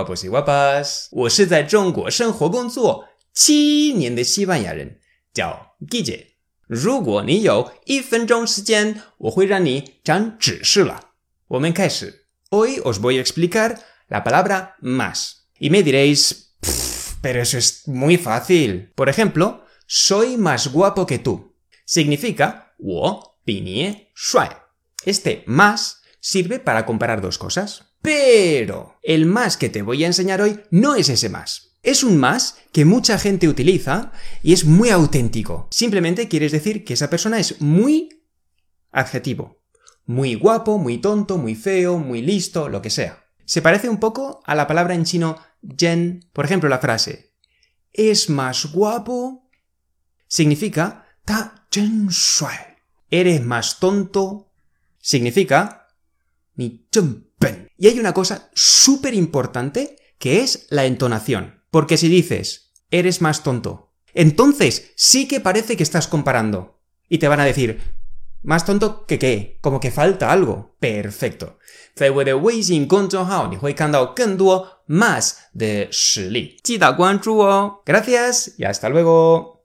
guapos y guapas，我是在中国生活工作七年的西班牙人，叫 Guille。如果你有一分钟时间，我会让你长知识了。我们开始。Hoy os voy a explicar la palabra más. Y me diréis, pero eso es muy fácil. Por ejemplo, soy más guapo que tú. Significa 我比你帅. Este más sirve para comparar dos cosas. Pero el más que te voy a enseñar hoy no es ese más. Es un más que mucha gente utiliza y es muy auténtico. Simplemente quieres decir que esa persona es muy adjetivo. Muy guapo, muy tonto, muy feo, muy listo, lo que sea. Se parece un poco a la palabra en chino Jen. Por ejemplo, la frase es más guapo significa ta jen shuai. Eres más tonto significa ni pen. Y hay una cosa súper importante que es la entonación. Porque si dices eres más tonto, entonces sí que parece que estás comparando. Y te van a decir, más tonto que qué, como que falta algo. Perfecto. 在我的微信公众号，你会看到更多 más 的实例，记得关注哦。Gracias y hasta luego.